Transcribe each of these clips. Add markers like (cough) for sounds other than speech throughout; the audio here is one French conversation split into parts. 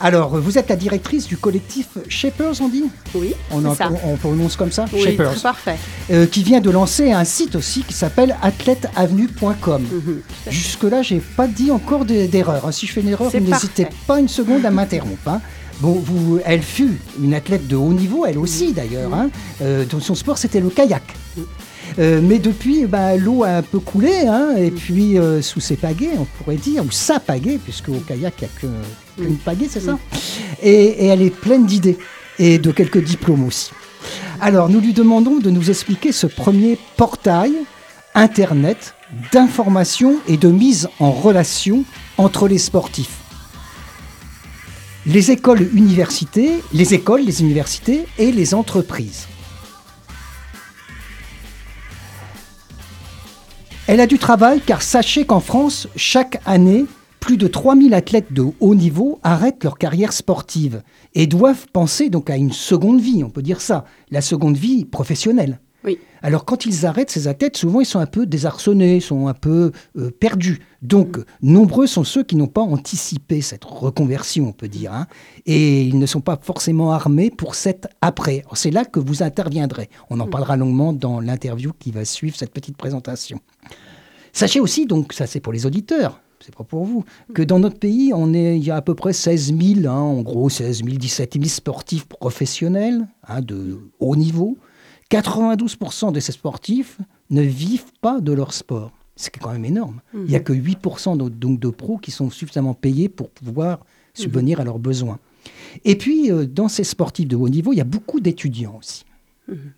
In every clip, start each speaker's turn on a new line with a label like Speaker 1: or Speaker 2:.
Speaker 1: Alors, vous êtes la directrice du collectif Shapers, on dit
Speaker 2: Oui,
Speaker 1: on,
Speaker 2: c'est ça.
Speaker 1: on prononce comme ça
Speaker 2: Oui,
Speaker 1: Shapers.
Speaker 2: parfait.
Speaker 1: Euh, qui vient de lancer un site aussi qui s'appelle athlèteavenue.com.
Speaker 2: Mhm.
Speaker 1: Jusque-là, j'ai pas dit encore de- d'erreur. hein. Si je fais une erreur, n'hésitez pas une seconde à m'interrompre. hein. Bon, vous, elle fut une athlète de haut niveau, elle aussi d'ailleurs. hein. Euh, son sport, c'était le kayak. Euh, mais depuis, bah, l'eau a un peu coulé, hein, et puis euh, sous ses pagaies, on pourrait dire, ou sa pagaie, puisque au kayak, il n'y a que- qu'une pagaie, c'est ça et, et elle est pleine d'idées, et de quelques diplômes aussi. Alors, nous lui demandons de nous expliquer ce premier portail Internet d'information et de mise en relation entre les sportifs. Les écoles, universités, les écoles, les universités et les entreprises. Elle a du travail car sachez qu'en France, chaque année, plus de 3000 athlètes de haut niveau arrêtent leur carrière sportive et doivent penser donc à une seconde vie, on peut dire ça, la seconde vie professionnelle.
Speaker 2: Oui.
Speaker 1: Alors quand ils arrêtent ces athlètes, souvent ils sont un peu désarçonnés, sont un peu euh, perdus. Donc nombreux sont ceux qui n'ont pas anticipé cette reconversion, on peut dire, hein, et ils ne sont pas forcément armés pour cette après. C'est là que vous interviendrez. On en parlera longuement dans l'interview qui va suivre cette petite présentation. Sachez aussi, donc ça c'est pour les auditeurs, c'est pas pour vous, que dans notre pays, on est, il y a à peu près 16 000, hein, en gros 16 000, 17 000 sportifs professionnels hein, de haut niveau. 92% de ces sportifs ne vivent pas de leur sport. C'est quand même énorme. Il n'y a que 8% de, donc de pros qui sont suffisamment payés pour pouvoir subvenir à leurs besoins. Et puis, euh, dans ces sportifs de haut niveau, il y a beaucoup d'étudiants aussi.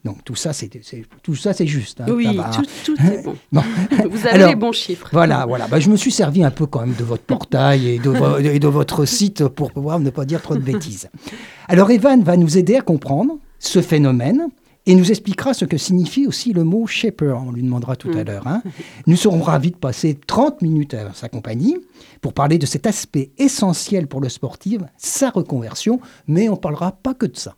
Speaker 1: Donc tout ça, c'est tout ça, c'est juste. hein,
Speaker 2: oui, tout, tout est bon. (laughs)
Speaker 1: Bon. (laughs)
Speaker 2: Vous avez
Speaker 1: Alors,
Speaker 2: les bons chiffres.
Speaker 1: Voilà, voilà. Bah, je me suis servi un peu quand même de votre portail et de, vo- et de votre site pour pouvoir ne pas dire trop de bêtises. (laughs) Alors Evan va nous aider à comprendre ce phénomène et nous expliquera ce que signifie aussi le mot shaper. On lui demandera tout à l'heure. hein. Nous serons ravis de passer 30 minutes à sa compagnie pour parler de cet aspect essentiel pour le sportif, sa reconversion, mais on parlera pas que de ça.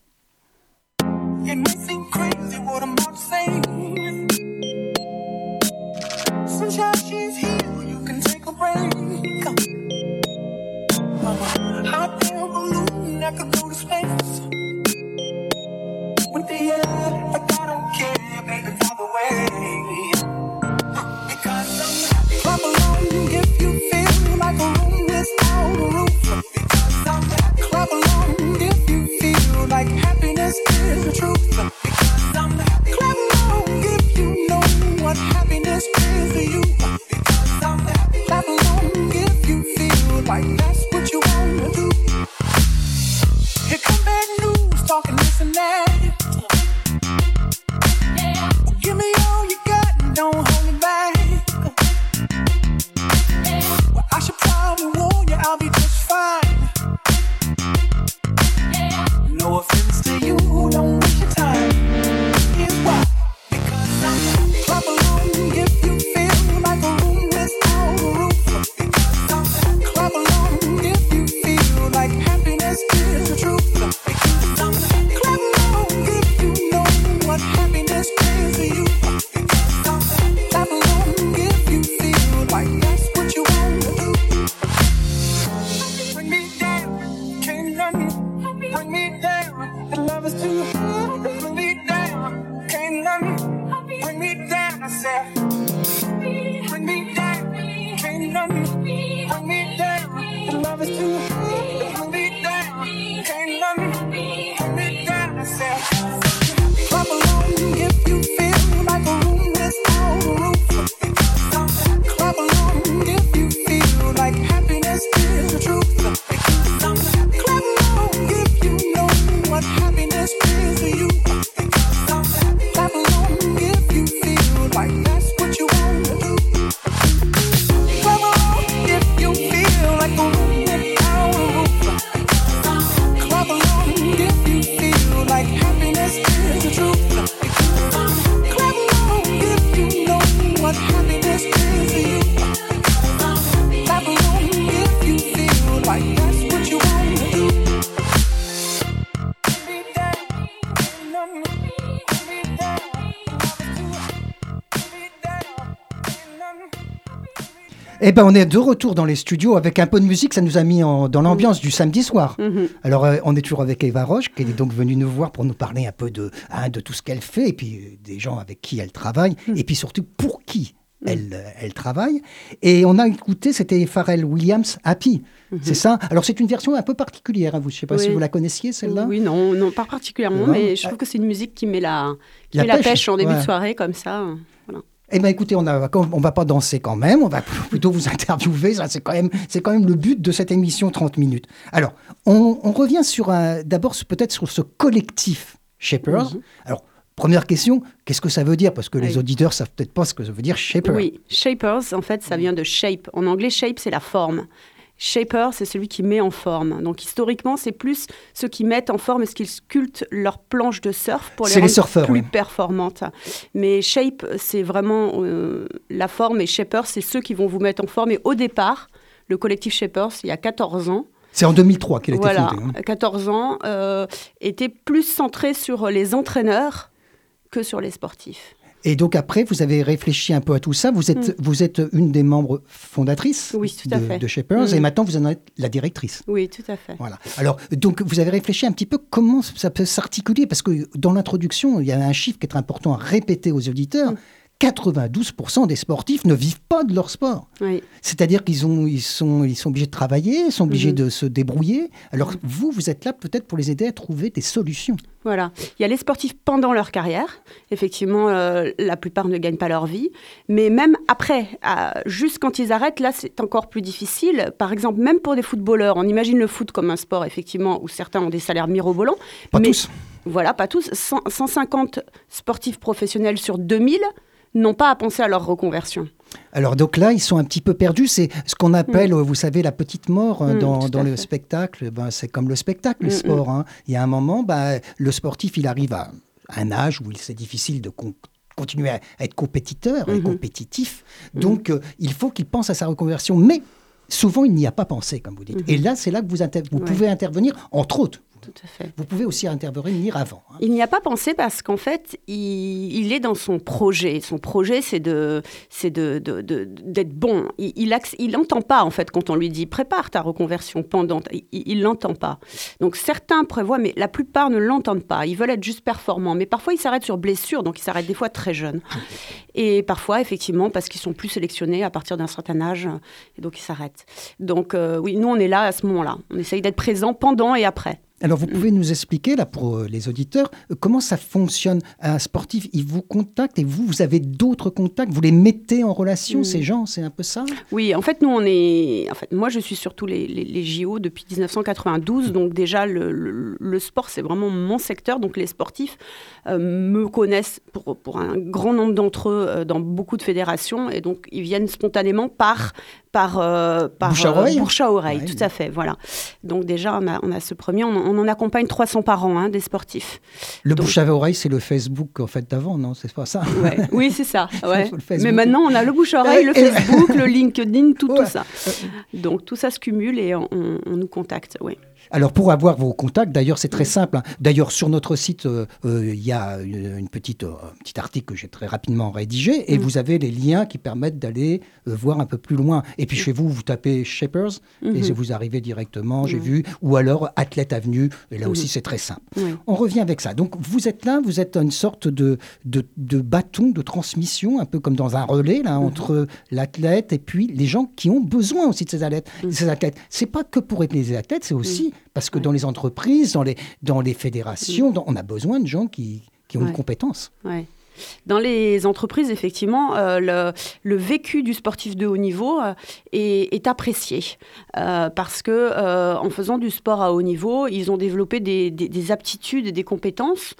Speaker 1: Eh ben, on est de retour dans les studios avec un peu de musique. Ça nous a mis en- dans l'ambiance du samedi soir.
Speaker 2: Mhm.
Speaker 1: Alors, euh, on est toujours avec Eva Roche, qui est donc venue nous voir pour nous parler un peu de, hein, de tout ce qu'elle fait, et puis euh, des gens avec qui elle travaille, et puis surtout pour qui elle, euh, elle travaille. Et on a écouté, c'était Pharrell Williams, Happy. C'est ça? Alors, c'est une version un peu particulière. hein, vous, je ne sais pas si vous la connaissiez, celle-là?
Speaker 2: Oui, non, non, pas particulièrement, mais je trouve que c'est une musique qui met la, qui
Speaker 1: La
Speaker 2: met la
Speaker 1: pêche,
Speaker 2: pêche, en début
Speaker 1: ouais.
Speaker 2: de soirée, comme ça. Voilà.
Speaker 1: Eh bien, écoutez, on ne on va pas danser quand même, on va plutôt vous interviewer. C'est quand même, c'est quand même le but de cette émission 30 minutes. Alors, on, on revient sur un, d'abord peut-être sur ce collectif Shapers. Alors, première question, qu'est-ce que ça veut dire? Parce que les auditeurs savent peut-être pas ce que ça veut dire Shaper.
Speaker 2: Oui, shapers, en fait, ça vient de shape. En anglais, shape, c'est la forme. Shaper, c'est celui qui met en forme. Donc historiquement, c'est plus ceux qui mettent en forme et ce qu'ils sculptent leur planche de surf pour les
Speaker 1: C'est les
Speaker 2: rendre
Speaker 1: surfeurs,
Speaker 2: plus
Speaker 1: oui.
Speaker 2: performantes. Mais shape, c'est vraiment euh, la forme et shaper, c'est ceux qui vont vous mettre en forme. Et au départ, le collectif Shapers, il y a 14 ans,
Speaker 1: C'est en 2003 qu'il a été
Speaker 2: voilà,
Speaker 1: fondé. hein.
Speaker 2: 14 ans, euh, était plus centré sur les entraîneurs que sur les sportifs.
Speaker 1: Et donc après, vous avez réfléchi un peu à tout ça. Vous êtes, vous êtes une des membres fondatrices
Speaker 2: Mm. Oui, tout à
Speaker 1: de,
Speaker 2: fait.
Speaker 1: de Shapers, et
Speaker 2: Mm.
Speaker 1: maintenant vous en êtes la directrice.
Speaker 2: Oui, tout à fait.
Speaker 1: Voilà. Alors, donc, vous avez réfléchi un petit peu comment ça peut s'articuler Parce que dans l'introduction, il y a un chiffre qui est important à répéter aux auditeurs. 92% des sportifs ne vivent pas de leur sport.
Speaker 2: Oui.
Speaker 1: C'est-à-dire qu'ils ont, ils sont, ils sont obligés de travailler, ils sont obligés
Speaker 2: Mhm.
Speaker 1: de se débrouiller. Alors, vous, vous êtes là peut-être pour les aider à trouver des solutions.
Speaker 2: Voilà. Il y a les sportifs pendant leur carrière. Effectivement, euh, la plupart ne gagnent pas leur vie. Mais même après, à- juste quand ils arrêtent, là, c'est encore plus difficile. Par exemple, même pour des footballeurs, on imagine le foot comme un sport, effectivement, où certains ont des salaires mirobolants.
Speaker 1: Pas
Speaker 2: mais,
Speaker 1: tous.
Speaker 2: Voilà, pas tous. Cent- 150 sportifs professionnels sur 2000 n'ont pas à penser à leur reconversion.
Speaker 1: Alors donc là, ils sont un petit peu perdus. C'est ce qu'on appelle, vous savez, la petite mort hein,
Speaker 2: Mm,
Speaker 1: dans, le
Speaker 2: fait.
Speaker 1: spectacle. Ben, c'est comme le spectacle, le
Speaker 2: Mm,
Speaker 1: sport. hein. Il y a un moment, ben, le sportif, il arrive à un âge où il- c'est difficile de con- continuer à, être compétiteur et
Speaker 2: Mhm.
Speaker 1: compétitif. Donc, euh, il faut qu'il pense à sa reconversion. Mais souvent, il n'y a pas pensé, comme vous dites.
Speaker 2: Mhm.
Speaker 1: Et là, c'est là que vous, inter- vous
Speaker 2: Ouais.
Speaker 1: pouvez intervenir, entre autres.
Speaker 2: Tout à fait.
Speaker 1: Vous pouvez aussi intervenir avant. hein.
Speaker 2: Il n'y a pas pensé parce qu'en fait, il, il est dans son projet. Son projet, c'est de, c'est de, d'être bon. Il, il, n'entend pas en fait quand on lui dit prépare ta reconversion pendant. il l'entend pas. Donc certains prévoient, mais la plupart ne l'entendent pas. Ils veulent être juste performants, mais parfois ils s'arrêtent sur blessure, donc ils s'arrêtent des fois très jeunes. Et parfois, effectivement, parce qu'ils sont plus sélectionnés à partir d'un certain âge, et donc ils s'arrêtent. Donc euh, oui, nous on est là à ce moment-là. On essaye d'être présent pendant et après.
Speaker 1: Alors, vous pouvez nous expliquer, là, pour euh, les auditeurs, euh, comment ça fonctionne Un sportif, il vous contacte et vous, vous avez d'autres contacts? Vous les mettez en relation,
Speaker 2: Mm.
Speaker 1: ces gens? C'est un peu ça?
Speaker 2: Oui, en fait, nous, on est. En fait, moi, je suis surtout les, les, les JO depuis 1992. Donc, déjà, le, le- le sport, c'est vraiment mon secteur. Donc, les sportifs euh, me connaissent pour, pour un grand nombre d'entre eux euh, dans beaucoup de fédérations. Et donc, ils viennent spontanément par. Par, euh, par
Speaker 1: Bouche à oreille
Speaker 2: bouche à oreille,
Speaker 1: Ouais.
Speaker 2: tout à fait, voilà. Donc déjà, on a, on a ce premier, on, on en accompagne 300 par an, hein, des sportifs.
Speaker 1: Le
Speaker 2: Donc-
Speaker 1: bouche à oreille, c'est le Facebook, en fait, d'avant, non C'est pas ça
Speaker 2: Ouais. (laughs) Oui, c'est ça. Ouais.
Speaker 1: Le.
Speaker 2: Mais maintenant, on a le bouche-oreille, le
Speaker 1: Et- et-
Speaker 2: Facebook, le (laughs) LinkedIn, tout, tout ça. Donc tout ça se cumule et on, on- on nous contacte. Oui.
Speaker 1: Alors, pour avoir vos contacts, d'ailleurs, c'est très simple. hein. D'ailleurs, sur notre site, euh, euh, il y a une, une petite, euh, un petit article que j'ai très rapidement rédigé et
Speaker 2: Mm.
Speaker 1: vous avez les liens qui permettent d'aller voir un peu plus loin. Et puis, chez vous, vous tapez Shapers et
Speaker 2: Mhm.
Speaker 1: vous arrivez directement, j'ai
Speaker 2: Ouais.
Speaker 1: vu, ou alors Athlète Avenue, et là aussi, c'est très simple. On revient avec ça. Donc, vous êtes là, vous êtes une sorte de, de, de bâton de transmission, un peu comme dans un relais, là, entre l'athlète et puis les gens qui ont besoin aussi de ces athlètes. Ces athlètes. C'est pas que pour aider les athlètes, c'est aussi parce que
Speaker 2: Ouais.
Speaker 1: dans les entreprises, dans les, dans les fédérations, dans- on a besoin de gens qui, qui ont une compétence.
Speaker 2: Ouais. Dans les entreprises, effectivement, euh, le, le vécu du sportif de haut niveau euh, est, est apprécié Euh, parce que en faisant du sport à haut niveau, ils ont développé des, des- des aptitudes et des compétences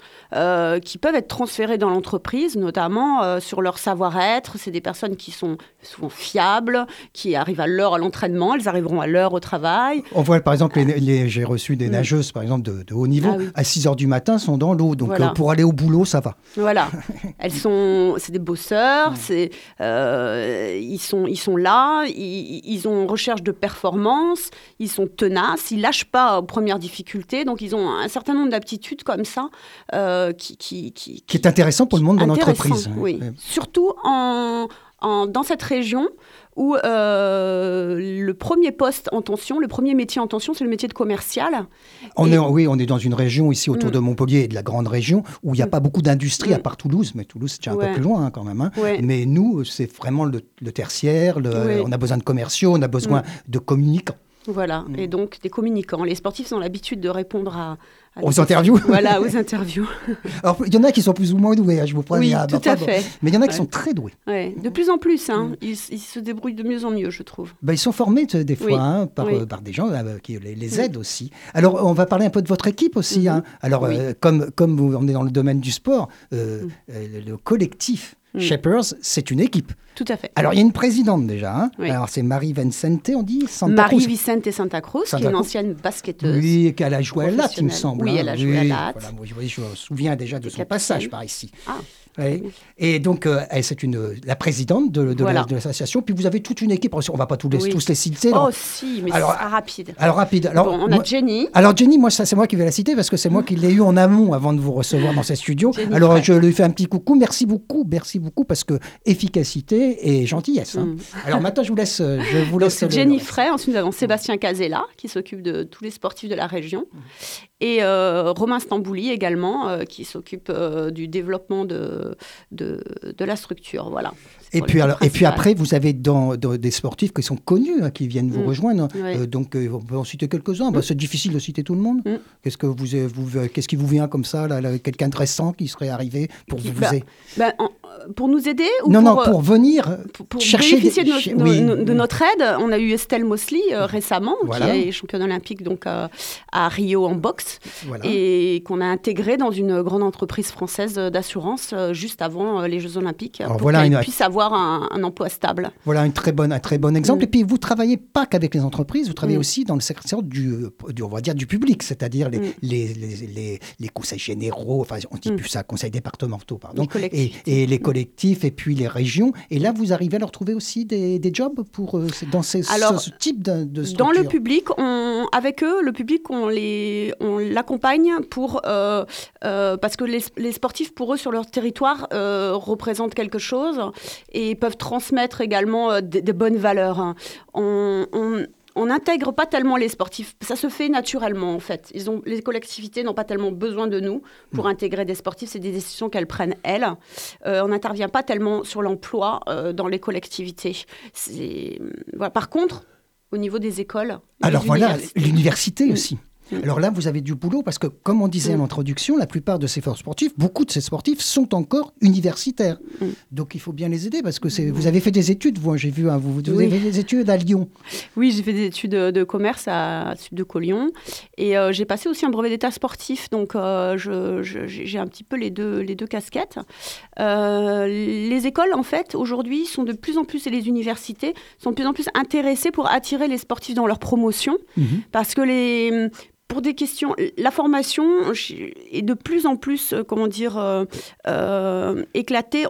Speaker 2: qui peuvent être transférées dans l'entreprise, notamment sur leur savoir-être. C'est des personnes qui sont souvent fiables, qui arrivent à l'heure à l'entraînement, elles arriveront à l'heure au travail.
Speaker 1: On voit par exemple, les, les- j'ai reçu des nageuses par exemple de, de haut niveau,
Speaker 2: Ah oui.
Speaker 1: à 6 heures du matin sont dans l'eau. Donc
Speaker 2: Voilà.
Speaker 1: pour aller au boulot, ça va.
Speaker 2: Voilà, (laughs) (laughs) elles sont, c'est des bosseurs, c'est, euh, ils sont, ils sont là, ils, ils ont recherche de performance, ils sont tenaces, ils lâchent pas aux premières difficultés, donc ils ont un certain nombre d'aptitudes comme ça euh, qui, qui, qui,
Speaker 1: Qui est intéressant pour le monde de l'entreprise.
Speaker 2: Oui,
Speaker 1: Ouais.
Speaker 2: surtout en en- dans cette région où euh, le premier poste en tension, le premier métier en tension, c'est le métier de commercial.
Speaker 1: On
Speaker 2: Et-
Speaker 1: est, oui, on est dans une région ici autour
Speaker 2: Mm.
Speaker 1: de Montpellier et de la grande région où il n'y a
Speaker 2: Mm.
Speaker 1: pas beaucoup d'industrie à
Speaker 2: Mm.
Speaker 1: part Toulouse, mais Toulouse c'est un
Speaker 2: Ouais.
Speaker 1: peu plus loin hein, quand même. hein.
Speaker 2: Ouais.
Speaker 1: Mais nous, c'est vraiment le, le tertiaire, le-
Speaker 2: Oui.
Speaker 1: on a besoin de commerciaux, on a besoin de communicants.
Speaker 2: Voilà, et donc des communicants. Les sportifs ont l'habitude de répondre à
Speaker 1: Aux
Speaker 2: des-
Speaker 1: interviews (laughs)
Speaker 2: Voilà, aux (laughs) interviews.
Speaker 1: Alors, il y en a qui sont plus ou moins doués, hein, je vous
Speaker 2: oui,
Speaker 1: préviens.
Speaker 2: tout
Speaker 1: Bah,
Speaker 2: à fait.
Speaker 1: Mais il y en a qui
Speaker 2: Ouais.
Speaker 1: sont très doués.
Speaker 2: Ouais, de plus en plus, hein.
Speaker 1: Mm.
Speaker 2: ils, ils se débrouillent de mieux en mieux, je trouve.
Speaker 1: Bah, ils sont formés euh, des fois
Speaker 2: Oui.
Speaker 1: hein, par,
Speaker 2: Oui.
Speaker 1: euh, par des gens euh, qui les, les
Speaker 2: Mm.
Speaker 1: aident aussi. Alors, on va parler un peu de votre équipe aussi.
Speaker 2: Mhm.
Speaker 1: hein. Alors, euh, comme, comme on est dans le domaine du sport,
Speaker 2: Mm.
Speaker 1: le collectif
Speaker 2: Mm.
Speaker 1: Shapers, c'est une équipe.
Speaker 2: Tout à fait.
Speaker 1: Alors, il y a une présidente déjà. hein.
Speaker 2: Oui.
Speaker 1: Alors, c'est Marie Vincente, on dit Santa
Speaker 2: Marie
Speaker 1: Cruz.
Speaker 2: Vicente Santa Cruz, qui est une ancienne basketteuse.
Speaker 1: Oui, qu'elle a joué à Latte, il me semble.
Speaker 2: Oui,
Speaker 1: hein.
Speaker 2: elle a joué à Latte.
Speaker 1: voilà, moi, je, je me souviens déjà de son passage par ici.
Speaker 2: Ah.
Speaker 1: Oui. Et donc, euh, elle, c'est une, la présidente de,
Speaker 2: Voilà.
Speaker 1: l'association. Puis vous avez toute une équipe. On ne va pas tous les,
Speaker 2: Oui.
Speaker 1: tous les citer.
Speaker 2: Oh si, mais
Speaker 1: Alors,
Speaker 2: rapide.
Speaker 1: Alors, rapide. Alors,
Speaker 2: bon, on a
Speaker 1: moi-
Speaker 2: Jenny.
Speaker 1: alors Jenny, moi ça c'est moi qui vais la citer parce que c'est moi qui l'ai eu en amont avant de vous recevoir dans ces studios.
Speaker 2: Jenny
Speaker 1: Alors je lui fais un petit coucou, merci beaucoup, merci beaucoup parce que efficacité et gentillesse. hein.
Speaker 2: Mm.
Speaker 1: Alors maintenant je vous laisse, euh, je vous laisse.
Speaker 2: Jenny Frey. Ensuite, nous avons Sébastien Casella, qui s'occupe de tous les sportifs de la région.
Speaker 1: Mm.
Speaker 2: Et euh, Romain Stambouli également, euh, qui s'occupe du développement de, de, de la structure. Voilà.
Speaker 1: Et puis, alors, et puis après, vous avez dans, dans des sportifs qui sont connus, hein, qui viennent vous
Speaker 2: Mm.
Speaker 1: rejoindre.
Speaker 2: Ouais.
Speaker 1: Euh, donc, euh, on peut en citer quelques-uns. Bah, c'est difficile de citer tout le monde.
Speaker 2: Mm.
Speaker 1: Qu'est-ce que vous, euh, vous, euh, qu'est-ce qui vous vient comme ça, là, là, quelqu'un de récent qui serait arrivé pour
Speaker 2: Qui-
Speaker 1: vous,
Speaker 2: bah,
Speaker 1: aider
Speaker 2: euh, pour nous aider ou
Speaker 1: Non,
Speaker 2: pour,
Speaker 1: non, pour venir
Speaker 2: pour, pour
Speaker 1: chercher
Speaker 2: bénéficier
Speaker 1: des-
Speaker 2: de, de-
Speaker 1: oui.
Speaker 2: no- de notre aide, on a eu Estelle Mosley euh, récemment,
Speaker 1: Voilà.
Speaker 2: qui est championne olympique donc, à Rio en boxe,
Speaker 1: Voilà.
Speaker 2: et qu'on a intégré dans une grande entreprise française d'assurance juste avant les Jeux olympiques,
Speaker 1: Alors
Speaker 2: pour
Speaker 1: voilà
Speaker 2: qu'elle puisse avoir un, un emploi stable.
Speaker 1: Voilà une très bonne, un très bon exemple.
Speaker 2: Mm.
Speaker 1: Et puis, vous travaillez pas qu'avec les entreprises, vous travaillez
Speaker 2: Mm.
Speaker 1: aussi dans le secteur du, euh, du- on va dire, du public, c'est-à-dire les,
Speaker 2: Mm.
Speaker 1: les, les, les, les conseils généraux, enfin, on dit plus ça, conseils départementaux, pardon, et, et les collectifs, et puis les régions. Et là, vous arrivez à leur trouver aussi des, des jobs pour, euh, dans ces,
Speaker 2: Alors,
Speaker 1: ce, ce type de, de
Speaker 2: Dans le public, on, avec eux, le public, on les, on l'accompagne pour euh, euh, parce que les, les sportifs, pour eux, sur leur territoire, euh, représentent quelque chose et peuvent transmettre également euh, des, des bonnes valeurs. hein. On, on- on n'intègre pas tellement les sportifs. Ça se fait naturellement, en fait. Ils ont, les collectivités n'ont pas tellement besoin de nous pour intégrer des sportifs. C'est des décisions qu'elles prennent, elles. Euh, on n'intervient pas tellement sur l'emploi euh, dans les collectivités. Voilà. Par contre, au niveau des écoles.
Speaker 1: Alors voilà, l'université
Speaker 2: Mm.
Speaker 1: aussi.
Speaker 2: Mm.
Speaker 1: Alors là, vous avez du boulot parce que, comme on disait à
Speaker 2: Mm.
Speaker 1: l'introduction, la plupart de ces forts sportifs, beaucoup de ces sportifs sont encore universitaires.
Speaker 2: Mm.
Speaker 1: Donc il faut bien les aider parce que c'est. Vous avez fait des études, vous, hein, j'ai vu, hein, vous, vous
Speaker 2: Oui.
Speaker 1: avez fait des études à Lyon.
Speaker 2: Oui, j'ai fait des études de commerce à Sud de Lyon et euh, j'ai passé aussi un brevet d'état sportif, donc euh, j'ai un petit peu les deux, les deux casquettes. Euh, les écoles, en fait, aujourd'hui, sont de plus en plus, et les universités, sont de plus en plus intéressées pour attirer les sportifs dans leur promotion, parce que les... Pour des questions, la formation est de plus en plus, euh, comment dire, euh, euh, éclatée.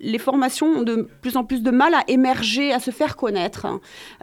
Speaker 2: Les formations ont de plus en plus de mal à émerger, à se faire connaître.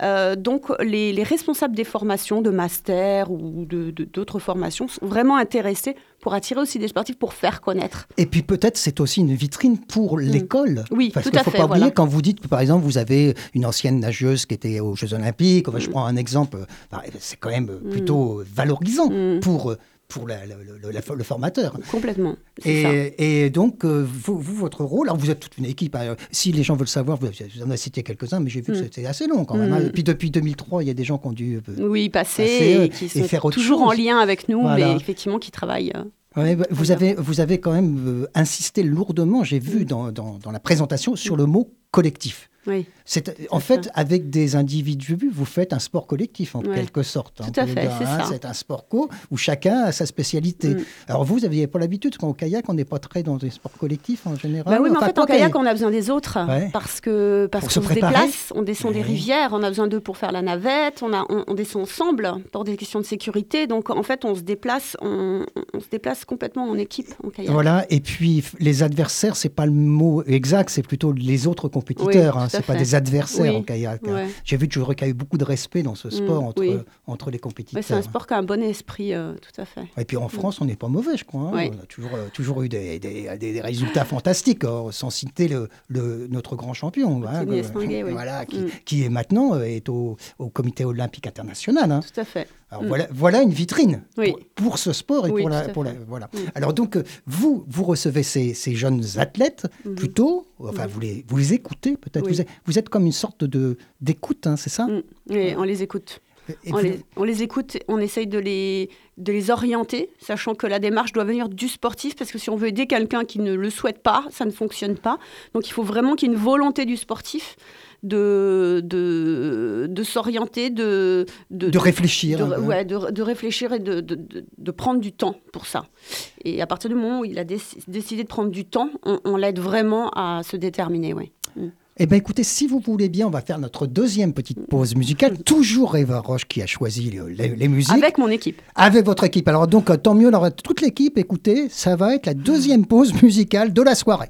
Speaker 2: Euh, donc, les, les responsables des formations, de master ou d'autres formations, sont vraiment intéressés pour attirer aussi des sportifs, pour faire connaître.
Speaker 1: Et puis peut-être c'est aussi une vitrine pour l'école.
Speaker 2: Mm. Oui,
Speaker 1: Parce qu'il
Speaker 2: à
Speaker 1: faut
Speaker 2: fait,
Speaker 1: pas oublier
Speaker 2: voilà.
Speaker 1: quand vous dites que par exemple vous avez une ancienne nageuse qui était aux Jeux Olympiques. Enfin, Je
Speaker 2: Mm.
Speaker 1: prends un exemple. euh, enfin, C'est quand même euh, plutôt valorisant
Speaker 2: Mm.
Speaker 1: pour euh, pour la- la- le- la- le formateur.
Speaker 2: Complètement. ça.
Speaker 1: Et, et donc, euh, vous, vous, votre rôle, alors vous êtes toute une équipe. hein. Si les gens veulent savoir, vous, vous en avez cité quelques-uns, mais j'ai vu que
Speaker 2: Mm.
Speaker 1: c'était assez long quand même. hein.
Speaker 2: Mm.
Speaker 1: Et puis depuis 2003, il y a des gens qui ont dû. euh,
Speaker 2: Oui, passer
Speaker 1: passer, euh,
Speaker 2: et qui
Speaker 1: et
Speaker 2: sont
Speaker 1: faire autre
Speaker 2: toujours en lien avec nous,
Speaker 1: Voilà.
Speaker 2: mais effectivement qui travaillent. euh,
Speaker 1: Ouais, bah, vous, avez, vous avez quand même euh, insisté lourdement, j'ai vu
Speaker 2: Mm.
Speaker 1: dans, dans, dans la présentation, sur le mot collectif.
Speaker 2: Oui,
Speaker 1: C'est, en fait, avec des individus, vous faites un sport collectif, en
Speaker 2: Ouais.
Speaker 1: quelque sorte. hein,
Speaker 2: Tout à fait, c'est ça.
Speaker 1: C'est un sport co où chacun a sa spécialité.
Speaker 2: Mm.
Speaker 1: Alors vous, vous n'aviez pas l'habitude, quand au kayak, on n'est pas très dans des sports collectifs en général?
Speaker 2: Bah oui, mais en fait, en kayak, on a besoin des autres.
Speaker 1: Ouais.
Speaker 2: Parce que parce
Speaker 1: se
Speaker 2: qu'on se déplace, on descend des rivières, on a besoin d'eux pour faire la navette, on, a, on, on descend ensemble pour des questions de sécurité. Donc, en fait, on se déplace, on, on se déplace complètement en équipe en kayak.
Speaker 1: Voilà, et puis les adversaires, c'est pas le mot exact, c'est plutôt les autres compétiteurs,
Speaker 2: Oui,
Speaker 1: hein, c'est pas des adversaires
Speaker 2: Oui,
Speaker 1: en kayak. hein. J'ai vu que je recueille beaucoup de respect dans ce sport
Speaker 2: Mm,
Speaker 1: entre,
Speaker 2: oui.
Speaker 1: entre les compétiteurs.
Speaker 2: c'est un sport qui a un bon esprit, euh, tout à fait.
Speaker 1: Et puis en France, on n'est pas mauvais, je crois. hein. On a toujours, euh, toujours eu des, des- résultats fantastiques, hein, sans citer le, le- notre grand champion. hein, (laughs) voilà, qui,
Speaker 2: Mm.
Speaker 1: qui est maintenant euh, est au, au Comité olympique international. hein.
Speaker 2: Tout à fait.
Speaker 1: Alors
Speaker 2: Mm.
Speaker 1: voilà, voilà une vitrine
Speaker 2: Oui.
Speaker 1: pour, pour ce sport et
Speaker 2: Oui,
Speaker 1: pour la, pour voilà.
Speaker 2: Mm.
Speaker 1: Alors donc euh, vous vous recevez ces, ces jeunes athlètes
Speaker 2: Mhm.
Speaker 1: plutôt, enfin vous les vous les écoutez peut-être.
Speaker 2: Oui.
Speaker 1: Vous, êtes, vous êtes comme une sorte de d'écoute, hein, c'est ça
Speaker 2: Mm. Et on les écoute. On
Speaker 1: vous-
Speaker 2: les, on les écoute, on essaye de les, de les orienter, sachant que la démarche doit venir du sportif, parce que si on veut aider quelqu'un qui ne le souhaite pas, ça ne fonctionne pas. Donc il faut vraiment qu'il y ait une volonté du sportif de, de, de s'orienter, de,
Speaker 1: de réfléchir.
Speaker 2: de,
Speaker 1: peu.
Speaker 2: ouais, de, de réfléchir et de, de, de- de prendre du temps pour ça. Et à partir du moment où il a déc- décidé de prendre du temps, on, on l'aide vraiment à se déterminer. Ouais.
Speaker 1: Eh bien, écoutez, si vous voulez bien, on va faire notre deuxième petite pause musicale. Toujours Eva Roche qui a choisi le- les, les musiques.
Speaker 2: Avec mon équipe.
Speaker 1: Avec votre équipe. Alors, donc, tant mieux. Alors, toute l'équipe, écoutez, ça va être la deuxième pause musicale de la soirée.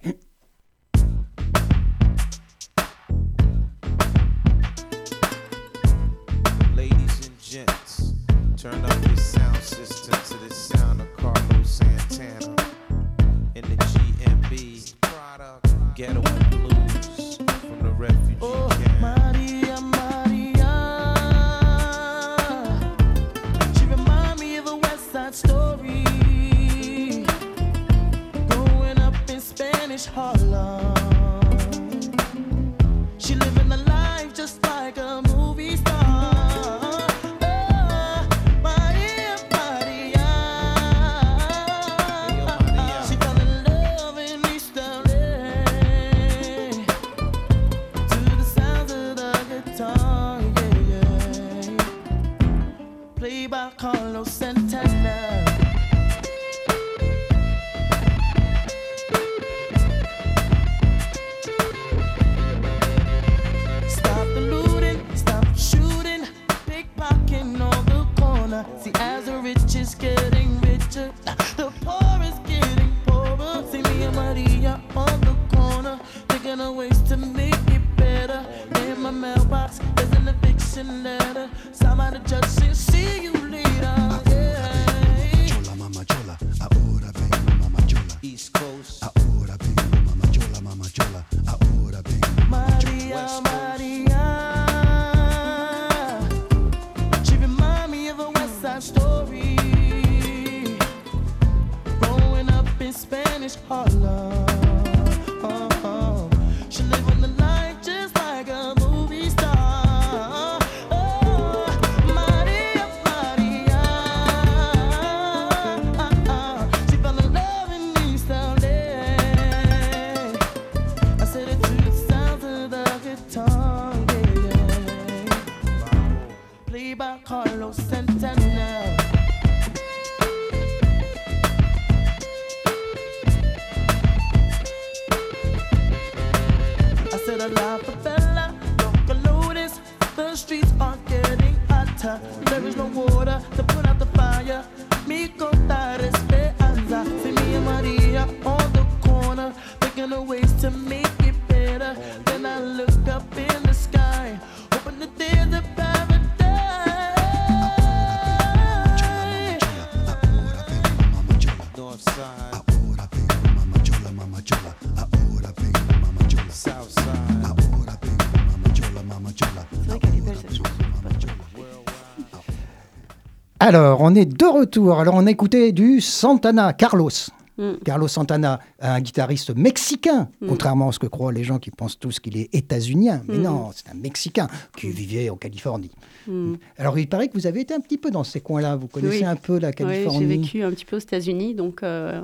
Speaker 1: Alors, on est de retour. Alors, on a écouté du Santana, Carlos.
Speaker 2: Mm.
Speaker 1: Carlos Santana, un guitariste mexicain, contrairement à ce que croient les gens qui pensent tous qu'il est états-unien. Mais
Speaker 2: Mm.
Speaker 1: non, c'est un Mexicain qui vivait en Californie.
Speaker 2: Mm.
Speaker 1: Alors, il paraît que vous avez été un petit peu dans ces coins-là. Vous connaissez
Speaker 2: Oui.
Speaker 1: un peu la
Speaker 2: Oui,
Speaker 1: Californie.
Speaker 2: j'ai vécu un petit peu aux États-Unis, donc euh,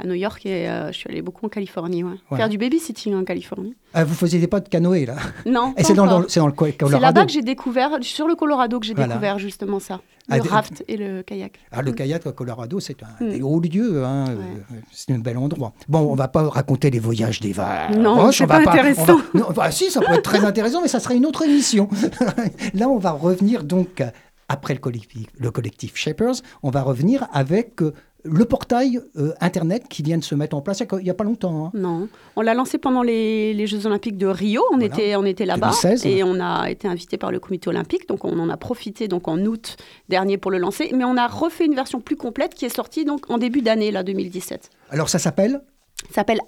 Speaker 2: à New York, et euh, je suis allée beaucoup en Californie. Ouais. Faire du babysitting en Californie.
Speaker 1: Ah, vous faisiez pas de canoë, là
Speaker 2: Non. (laughs)
Speaker 1: Et
Speaker 2: pas
Speaker 1: c'est dans, le- c'est dans le co-
Speaker 2: C'est
Speaker 1: Colorado.
Speaker 2: là-bas que j'ai découvert, sur le Colorado, que j'ai
Speaker 1: Voilà.
Speaker 2: découvert justement ça.
Speaker 1: Ah,
Speaker 2: Le
Speaker 1: des-
Speaker 2: raft et le kayak.
Speaker 1: Ah, le kayak au Colorado, c'est un
Speaker 2: Mm.
Speaker 1: des lieux. Hein, euh, C'est un bel endroit. Bon, on va pas raconter les voyages d'Eva.
Speaker 2: Non,
Speaker 1: Roche,
Speaker 2: c'est pas intéressant.
Speaker 1: va- non, enfin, si, ça peut être très intéressant, mais ça serait une autre émission. (laughs) Là, on va revenir donc, après le collectif, le collectif Shapers, on va revenir avec euh, le portail euh, Internet qui vient de se mettre en place il n'y a pas longtemps. hein.
Speaker 2: Non, on l'a lancé pendant les, les Jeux Olympiques de Rio. On
Speaker 1: Voilà.
Speaker 2: était, on était là-bas
Speaker 1: 2016.
Speaker 2: et on a été invité par le Comité olympique. Donc on en a profité donc en août dernier pour le lancer. Mais on a refait une version plus complète qui est sortie donc en début d'année là 2017.
Speaker 1: Alors ça s'appelle?
Speaker 2: Ça s'appelle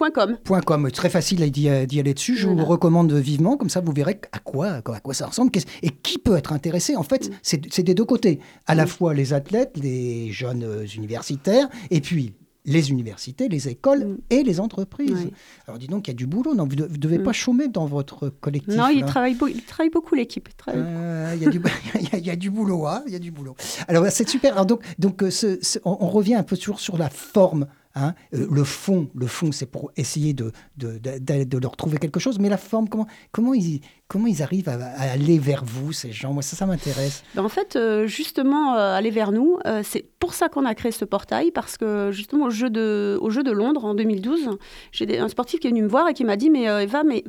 Speaker 2: athlète-avenue.com.
Speaker 1: .com, très facile d'y aller dessus. Je vous recommande vivement, comme ça vous verrez à quoi, à quoi, ça ressemble et qui peut être intéressé? En
Speaker 2: Mm.
Speaker 1: fait, c'est c'est des deux côtés. À la fois les athlètes, les jeunes euh, universitaires, et puis les universités, les écoles
Speaker 2: Mm.
Speaker 1: et les entreprises.
Speaker 2: Oui.
Speaker 1: Alors dis donc, il y a du boulot. Non, vous ne devez
Speaker 2: Mm.
Speaker 1: pas chômer dans votre collectif.
Speaker 2: Non, il
Speaker 1: là.
Speaker 2: travaille, beau- il travaille beaucoup l'équipe. il
Speaker 1: Euh, y, a du- (laughs) (laughs) il y a- il y a du boulot, hein, il y a du boulot. Alors c'est super. Alors, donc, donc euh, ce- ce- on, on revient un peu toujours sur la forme. Hein. Euh, le fond, le fond, c'est pour essayer de, de, de, de- leur trouver quelque chose. Mais la forme, comment, comment, ils, comment ils arrivent à, aller vers vous, ces gens? Moi, ça, ça m'intéresse.
Speaker 2: Ben, en fait, euh, justement, euh, aller vers nous, c'est pour ça qu'on a créé ce portail, parce que justement, au jeu de, au jeu de Londres, en 2012, j'ai un sportif qui est venu me voir et qui m'a dit, mais Eva, mais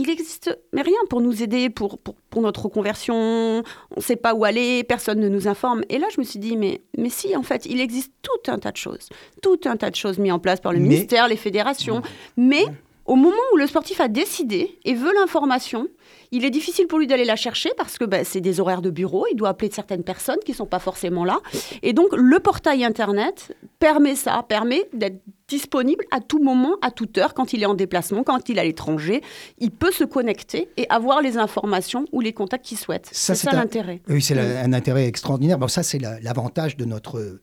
Speaker 2: il existe mais rien pour nous aider, pour, pour, pour notre reconversion, on ne sait pas où aller, personne ne nous informe. Et là, je me suis dit, mais, mais si, en fait, il existe tout un tas de choses, tout un tas de choses mises en place par le
Speaker 1: Mais-
Speaker 2: ministère, les fédérations, mais... Au moment où le sportif a décidé et veut l'information, il est difficile pour lui d'aller la chercher parce que ben, c'est des horaires de bureau, il doit appeler certaines personnes qui ne sont pas forcément là. Et donc le portail Internet permet ça, permet d'être disponible à tout moment, à toute heure, quand il est en déplacement, quand il est à l'étranger. Il peut se connecter et avoir les informations ou les contacts qu'il souhaite.
Speaker 1: Ça,
Speaker 2: C'est ça
Speaker 1: un-
Speaker 2: l'intérêt.
Speaker 1: Oui, c'est un intérêt extraordinaire. Bon, ça, c'est la- l'avantage de notre euh,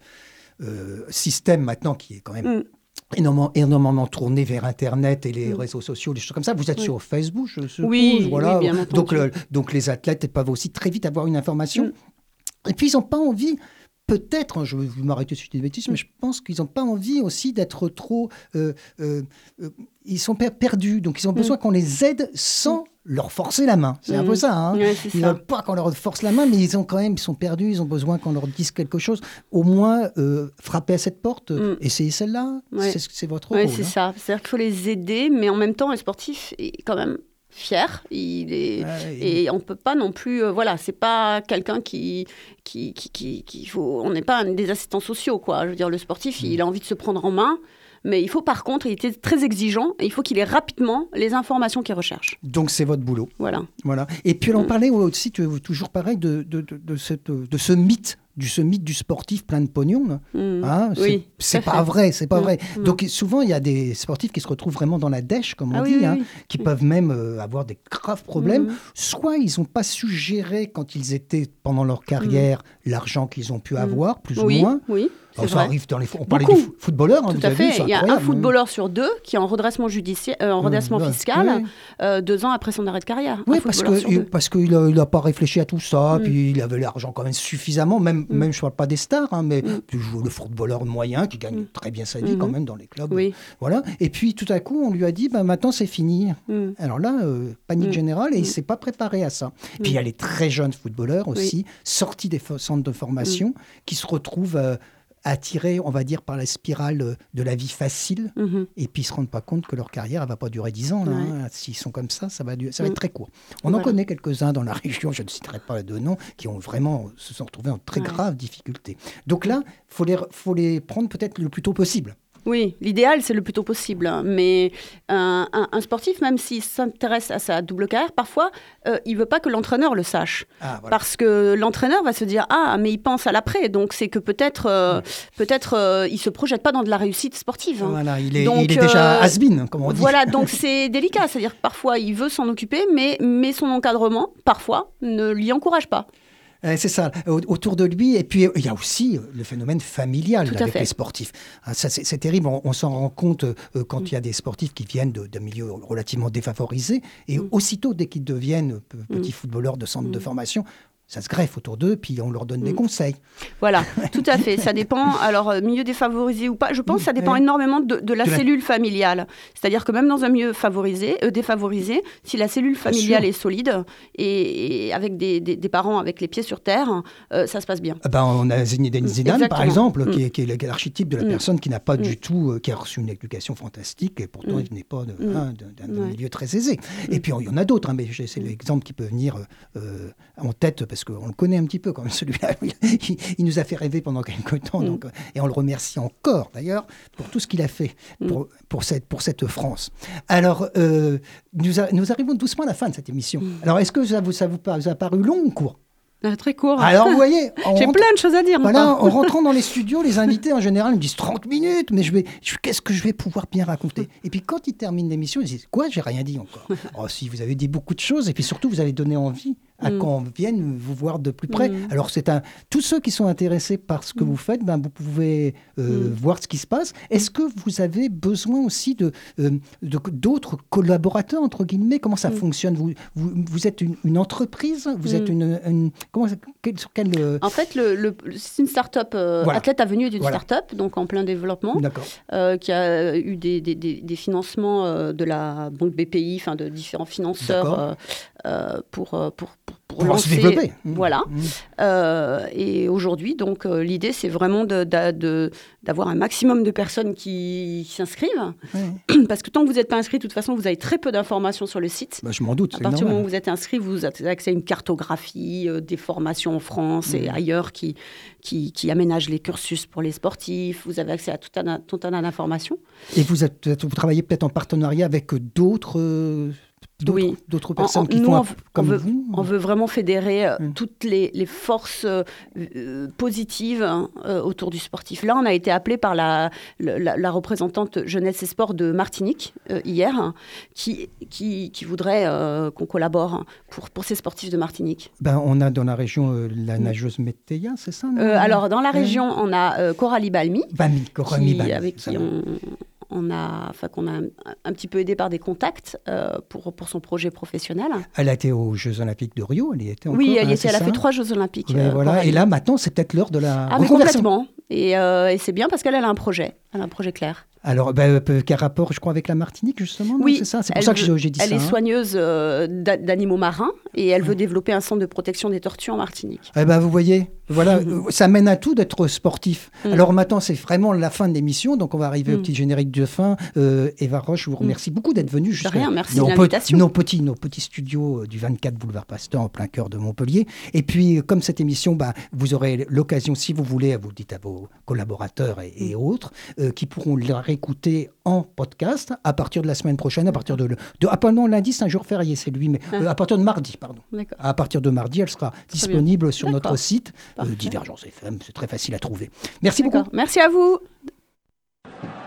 Speaker 1: euh, système maintenant qui est quand même
Speaker 2: Mm.
Speaker 1: Énormément, énormément tourné vers Internet et les
Speaker 2: Mm.
Speaker 1: réseaux sociaux, des choses comme ça. Vous êtes
Speaker 2: Oui.
Speaker 1: sur Facebook, je suppose.
Speaker 2: Oui,
Speaker 1: voilà.
Speaker 2: oui, bien
Speaker 1: donc,
Speaker 2: entendu.
Speaker 1: le- donc les athlètes peuvent aussi très vite avoir une information.
Speaker 2: Mm.
Speaker 1: Et puis, ils n'ont pas envie. Peut-être, je vais m'arrêter si je dis des bêtises, mais je pense qu'ils n'ont pas envie aussi d'être trop. euh, euh, euh, ils sont per- perdus, donc ils ont besoin qu'on les aide sans leur forcer la main. C'est un peu
Speaker 2: Mm.
Speaker 1: ça. hein. Ils
Speaker 2: ça.
Speaker 1: veulent pas qu'on leur force la main, mais ils ont quand même, ils sont perdus, ils ont besoin qu'on leur dise quelque chose. Au moins, euh, frapper à cette porte, euh,
Speaker 2: Mm.
Speaker 1: essayez celle-là. C'est votre
Speaker 2: Oui,
Speaker 1: rôle.
Speaker 2: c'est
Speaker 1: hein.
Speaker 2: ça. C'est-à-dire qu'il faut les aider, mais en même temps, le sportif est quand même fier. Il est...
Speaker 1: Ouais,
Speaker 2: Et on peut pas non plus, euh, voilà, c'est pas quelqu'un qui, qui, qui, qui- qui- faut, on n'est pas un- des assistants sociaux, quoi. Je veux dire, le sportif, il a envie de se prendre en main, mais il faut par contre, il était très exigeant et il faut qu'il ait rapidement les informations qu'il recherche.
Speaker 1: Donc c'est votre boulot.
Speaker 2: Voilà.
Speaker 1: Voilà. Et puis on
Speaker 2: Mm.
Speaker 1: parlait aussi, tu es toujours pareil, de, de, de, de cette, de ce mythe, du ce mythe du sportif plein de pognon. là.
Speaker 2: Mm.
Speaker 1: Hein, c'est-
Speaker 2: Oui,
Speaker 1: pas vrai, c'est pas
Speaker 2: Non,
Speaker 1: vrai.
Speaker 2: non.
Speaker 1: Donc souvent il y a des sportifs qui se retrouvent vraiment dans la dèche, comme on
Speaker 2: Ah
Speaker 1: dit,
Speaker 2: oui,
Speaker 1: hein,
Speaker 2: oui.
Speaker 1: qui peuvent même euh, avoir des graves problèmes. Soit ils n'ont pas su gérer quand ils étaient pendant leur carrière l'argent qu'ils ont pu avoir, plus ou moins.
Speaker 2: oui,
Speaker 1: Alors, ça arrive dans les. On parlait
Speaker 2: Beaucoup.
Speaker 1: du fo- footballeur, hein,
Speaker 2: Tout
Speaker 1: vous
Speaker 2: à
Speaker 1: avez
Speaker 2: fait. Il y a un
Speaker 1: hein.
Speaker 2: footballeur sur deux qui est en redressement judiciaire, euh, en redressement
Speaker 1: ouais.
Speaker 2: fiscal,
Speaker 1: Ouais.
Speaker 2: euh, deux ans après son arrêt de carrière.
Speaker 1: Oui, parce que parce qu'il n'a pas réfléchi à tout ça, puis il avait l'argent quand même suffisamment, même. Même je ne parle pas des stars, hein, mais
Speaker 2: Mm.
Speaker 1: tu joues le footballeur moyen qui gagne
Speaker 2: Mm.
Speaker 1: très bien sa vie
Speaker 2: Mhm.
Speaker 1: quand même dans les clubs.
Speaker 2: Oui.
Speaker 1: Voilà. Et puis tout à coup, on lui a dit, bah, maintenant c'est fini.
Speaker 2: Mm.
Speaker 1: Alors là, euh, panique
Speaker 2: Mm.
Speaker 1: générale, et il
Speaker 2: Mm.
Speaker 1: ne s'est pas préparé à ça. Puis il y a les très jeunes footballeurs aussi, sortis des centres de formation, qui se retrouvent euh, attirés, on va dire, par la spirale de la vie facile,
Speaker 2: Mhm.
Speaker 1: et puis ils ne se rendent pas compte que leur carrière ne va pas durer 10 ans. là,
Speaker 2: Ouais.
Speaker 1: hein. S'ils sont comme ça, ça va, ça va
Speaker 2: Mm.
Speaker 1: être très court. On en connaît quelques-uns dans la (laughs) région, je ne citerai pas de nom, qui ont vraiment se sont retrouvés en très
Speaker 2: Ouais.
Speaker 1: graves difficultés. Donc là, il faut les, faut les prendre peut-être le plus tôt possible.
Speaker 2: Oui, l'idéal, c'est le plus tôt possible. hein. Mais un, un- un sportif, même s'il s'intéresse à sa double carrière, parfois, euh, il veut pas que l'entraîneur le sache.
Speaker 1: Ah, voilà.
Speaker 2: Parce que l'entraîneur va se dire Ah, mais il pense à l'après. Donc, c'est que peut-être euh, peut-être euh, il se projette pas dans de la réussite sportive. hein.
Speaker 1: Voilà, il est,
Speaker 2: Donc,
Speaker 1: il est déjà has-been, comme on dit.
Speaker 2: Voilà, (laughs) donc c'est délicat. C'est-à-dire que parfois, il veut s'en occuper, mais, mais son encadrement, parfois, ne l'y encourage pas.
Speaker 1: Euh, C'est ça, au- autour de lui. Et puis, euh, il y a aussi euh, le phénomène familial avec les sportifs. Ah, c'est terrible. On, on s'en rend compte euh, quand il y a des sportifs qui viennent de milieux relativement défavorisés. Et
Speaker 2: Mm.
Speaker 1: aussitôt, dès qu'ils deviennent euh, pe- petits footballeurs de centre de formation, ça se greffe autour d'eux, puis on leur donne des
Speaker 2: Mm.
Speaker 1: conseils.
Speaker 2: Voilà, (laughs) tout à fait. Ça dépend. Alors, euh, milieu défavorisé ou pas, je pense que ça dépend
Speaker 1: Ouais.
Speaker 2: énormément de, de la
Speaker 1: De la-
Speaker 2: cellule familiale. C'est-à-dire que même dans un milieu favorisé, euh, défavorisé, si la cellule familiale est solide et, et avec des, des- des parents avec les pieds sur terre, euh, ça se passe bien.
Speaker 1: Ah ben, on a Zinedine Zidane, par exemple,
Speaker 2: Mm.
Speaker 1: qui est, qui est l'archétype de la
Speaker 2: Mm.
Speaker 1: personne qui n'a pas
Speaker 2: Mm.
Speaker 1: du tout, euh, qui a reçu une éducation fantastique, et pourtant
Speaker 2: Mm.
Speaker 1: il n'est pas
Speaker 2: Mm.
Speaker 1: hein, d'un
Speaker 2: Ouais.
Speaker 1: milieu très aisé. Et puis il y en a d'autres, hein, mais c'est l'exemple qui peut venir en tête, parce parce qu'on le connaît un petit peu quand même, celui-là. (laughs) Il, il nous a fait rêver pendant quelques temps, donc, euh, et on le remercie encore d'ailleurs pour tout ce qu'il a fait pour, pour, cette, pour cette France. Alors, euh, nous, a- nous arrivons doucement à la fin de cette émission. Alors, est-ce que ça vous, ça vous, par- vous a paru long ou court?
Speaker 2: Ah, Très court.
Speaker 1: Alors, vous voyez, (laughs)
Speaker 2: J'ai
Speaker 1: rentre-
Speaker 2: plein de choses à dire.
Speaker 1: voilà, en (laughs) rentrant dans les studios, les invités en général me disent 30 minutes, mais je vais, je- qu'est-ce que je vais pouvoir bien raconter? Et puis quand ils terminent l'émission, ils disent quoi? J'ai rien dit encore. oh, si vous avez dit beaucoup de choses, et puis surtout vous avez donné envie à
Speaker 2: Mm.
Speaker 1: qu'on vienne vous voir de plus près.
Speaker 2: Mm.
Speaker 1: Alors c'est un, tous ceux qui sont intéressés par ce que vous faites, ben vous pouvez euh,
Speaker 2: Mm.
Speaker 1: voir ce qui se passe. Est-ce que vous avez besoin aussi de euh, d'autres collaborateurs entre guillemets? Comment ça
Speaker 2: Mm.
Speaker 1: fonctionne? Vous, vous, vous êtes une, une entreprise? Vous êtes
Speaker 2: Mm.
Speaker 1: une, une- comment quel- sur quel euh,
Speaker 2: En fait, le, le- c'est une start-up.
Speaker 1: Voilà.
Speaker 2: Athlète Avenue est une
Speaker 1: Voilà.
Speaker 2: start-up, donc en plein développement, qui a eu des, des- des- des financements de la banque BPI, enfin de différents financeurs pour, pour, pour, pour
Speaker 1: se développer. Mmh.
Speaker 2: Voilà.
Speaker 1: Mmh.
Speaker 2: Euh, et aujourd'hui, donc, euh, l'idée, c'est vraiment de- d'a- de- d'avoir un maximum de personnes qui, qui s'inscrivent.
Speaker 1: Ouais.
Speaker 2: Parce que tant que vous n'êtes pas inscrit, de toute façon, vous avez très peu d'informations sur le site.
Speaker 1: Bah, je m'en doute.
Speaker 2: À partir du moment où vous êtes inscrit, vous avez accès à une cartographie euh, des formations en France et
Speaker 1: Mhm.
Speaker 2: ailleurs qui, qui, qui aménagent les cursus pour les sportifs. Vous avez accès à tout un, tout un tas d'informations.
Speaker 1: Et vous, êtes, peut-être- vous travaillez peut-être en partenariat avec d'autres d'autres
Speaker 2: Oui.
Speaker 1: personnes
Speaker 2: en-
Speaker 1: qui
Speaker 2: nous,
Speaker 1: font
Speaker 2: on
Speaker 1: comme
Speaker 2: on veut-
Speaker 1: vous
Speaker 2: On veut vraiment fédérer euh,
Speaker 1: Mm.
Speaker 2: toutes les, les forces euh, euh, positives hein, euh, autour du sportif. Là, on a été appelé par la, le- la, la représentante jeunesse et sport de Martinique euh, hier, hein, qui, qui, qui voudrait euh, qu'on collabore pour, pour ces sportifs de Martinique.
Speaker 1: ben, On a dans la région euh, la nageuse Météa, c'est ça
Speaker 2: Euh, alors, dans la région, on a euh, Coralie Balmy,
Speaker 1: Bami, Coralie Bami,
Speaker 2: avec qui on, on a, enfin, qu'on a un, un petit peu aidé par des contacts euh, pour, pour son projet professionnel.
Speaker 1: Elle a été aux Jeux Olympiques de Rio, elle y était encore.
Speaker 2: oui, elle,
Speaker 1: hein,
Speaker 2: était, elle a fait trois Jeux Olympiques.
Speaker 1: Ouais,
Speaker 2: euh,
Speaker 1: voilà. Et là, maintenant, c'est peut-être l'heure de la
Speaker 2: Ah, mais complètement. Et, euh, et c'est bien parce qu'elle elle a un projet. Elle a un projet clair.
Speaker 1: Alors, ben, quel rapport, je crois, avec la Martinique, justement
Speaker 2: Oui,
Speaker 1: c'est ça. C'est pour
Speaker 2: elle
Speaker 1: ça que j'ai dit
Speaker 2: Elle
Speaker 1: ça.
Speaker 2: est
Speaker 1: hein.
Speaker 2: soigneuse euh, d'a- d'animaux marins et elle veut développer un centre de protection des tortues en Martinique.
Speaker 1: Eh ben, vous voyez, voilà, (laughs) euh, ça mène à tout d'être sportif.
Speaker 2: Mm.
Speaker 1: Alors maintenant, c'est vraiment la fin de l'émission, donc on va arriver au
Speaker 2: Mm.
Speaker 1: petit générique de fin. Euh, Eva Roche, je vous remercie beaucoup d'être venue jusqu'à
Speaker 2: rien, merci de
Speaker 1: nos,
Speaker 2: l'invitation.
Speaker 1: nos petits, nos petits studios du 24 boulevard Pasteur en plein cœur de Montpellier. Et puis, comme cette émission, bah, vous aurez l'occasion, si vous voulez, vous le dites à vos collaborateurs et, et autres, euh, qui pourront la réécouter en podcast à partir de la semaine prochaine, à partir de, le- de ah, lundi, c'est un jour férié, c'est lui, mais euh, à partir de mardi, pardon. À partir de mardi, elle sera disponible sur notre site euh. Divergence FM. C'est très facile à trouver. Merci beaucoup.
Speaker 2: Merci à vous.
Speaker 1: «